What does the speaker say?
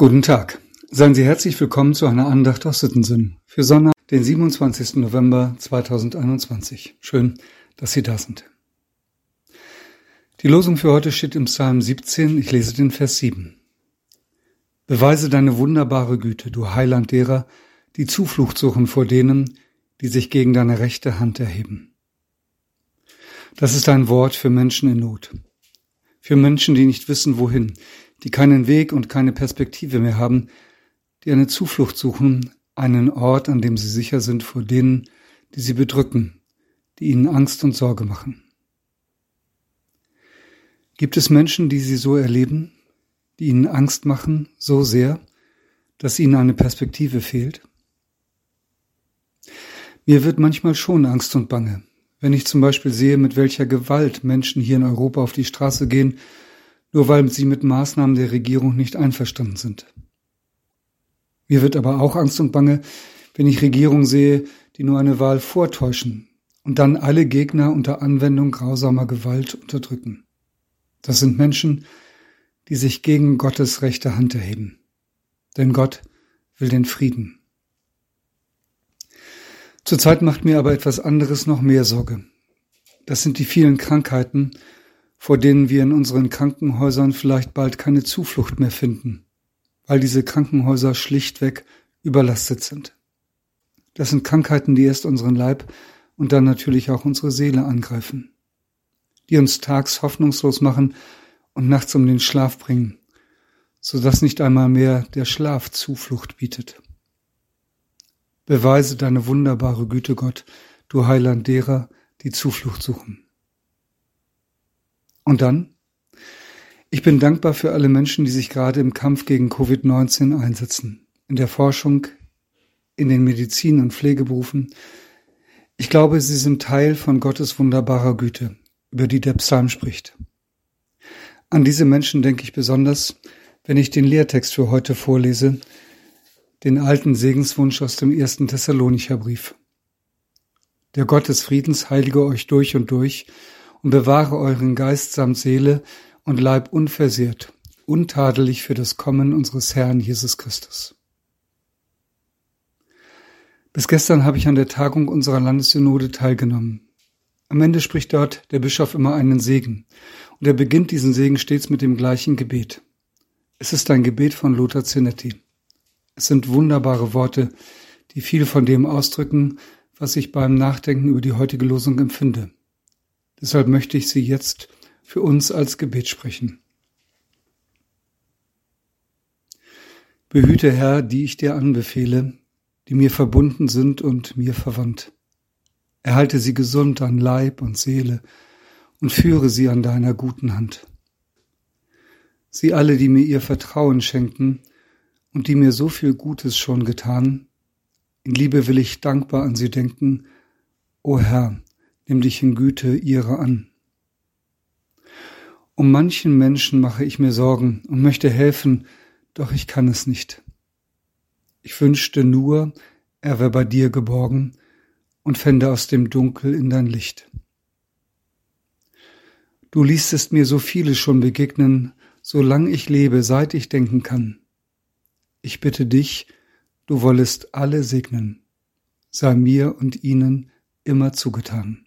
Guten Tag. Seien Sie herzlich willkommen zu einer Andacht aus Sittensinn für Sonntag, den 27. November 2021. Schön, dass Sie da sind. Die Losung für heute steht im Psalm 17. Ich lese den Vers 7. Beweise deine wunderbare Güte, du Heiland derer, die Zuflucht suchen vor denen, die sich gegen deine rechte Hand erheben. Das ist ein Wort für Menschen in Not. Für Menschen, die nicht wissen, wohin, die keinen Weg und keine Perspektive mehr haben, die eine Zuflucht suchen, einen Ort, an dem sie sicher sind vor denen, die sie bedrücken, die ihnen Angst und Sorge machen. Gibt es Menschen, die sie so erleben, die ihnen Angst machen, so sehr, dass ihnen eine Perspektive fehlt? Mir wird manchmal schon Angst und Bange, wenn ich zum Beispiel sehe, mit welcher Gewalt Menschen hier in Europa auf die Straße gehen nur weil sie mit Maßnahmen der Regierung nicht einverstanden sind. Mir wird aber auch Angst und Bange, wenn ich Regierungen sehe, die nur eine Wahl vortäuschen und dann alle Gegner unter Anwendung grausamer Gewalt unterdrücken. Das sind Menschen, die sich gegen Gottes rechte Hand erheben. Denn Gott will den Frieden. Zurzeit macht mir aber etwas anderes noch mehr Sorge. Das sind die vielen Krankheiten, vor denen wir in unseren Krankenhäusern vielleicht bald keine Zuflucht mehr finden, weil diese Krankenhäuser schlichtweg überlastet sind. Das sind Krankheiten, die erst unseren Leib und dann natürlich auch unsere Seele angreifen, die uns tags hoffnungslos machen und nachts um den Schlaf bringen, so dass nicht einmal mehr der Schlaf Zuflucht bietet. Beweise deine wunderbare Güte, Gott, du Heiland derer, die Zuflucht suchen. Und dann? Ich bin dankbar für alle Menschen, die sich gerade im Kampf gegen Covid-19 einsetzen, in der Forschung, in den Medizin- und Pflegeberufen. Ich glaube, sie sind Teil von Gottes wunderbarer Güte, über die der Psalm spricht. An diese Menschen denke ich besonders, wenn ich den Lehrtext für heute vorlese, den alten Segenswunsch aus dem ersten Thessalonicher Brief. Der Gott des Friedens heilige euch durch und durch und bewahre euren Geist samt Seele und Leib unversehrt, untadelig für das Kommen unseres Herrn Jesus Christus. Bis gestern habe ich an der Tagung unserer Landessynode teilgenommen. Am Ende spricht dort der Bischof immer einen Segen, und er beginnt diesen Segen stets mit dem gleichen Gebet. Es ist ein Gebet von Lothar Zinetti. Es sind wunderbare Worte, die viel von dem ausdrücken, was ich beim Nachdenken über die heutige Losung empfinde. Deshalb möchte ich sie jetzt für uns als Gebet sprechen. Behüte, Herr, die ich dir anbefehle, die mir verbunden sind und mir verwandt. Erhalte sie gesund an Leib und Seele und führe sie an deiner guten Hand. Sie alle, die mir ihr Vertrauen schenken und die mir so viel Gutes schon getan, in Liebe will ich dankbar an sie denken, o Herr, nimm dich in Güte ihrer an. Um manchen Menschen mache ich mir Sorgen und möchte helfen, doch ich kann es nicht. Ich wünschte nur, er wäre bei dir geborgen und fände aus dem Dunkel in dein Licht. Du ließest mir so viele schon begegnen, solang ich lebe, seit ich denken kann. Ich bitte dich, du wollest alle segnen, sei mir und ihnen immer zugetan.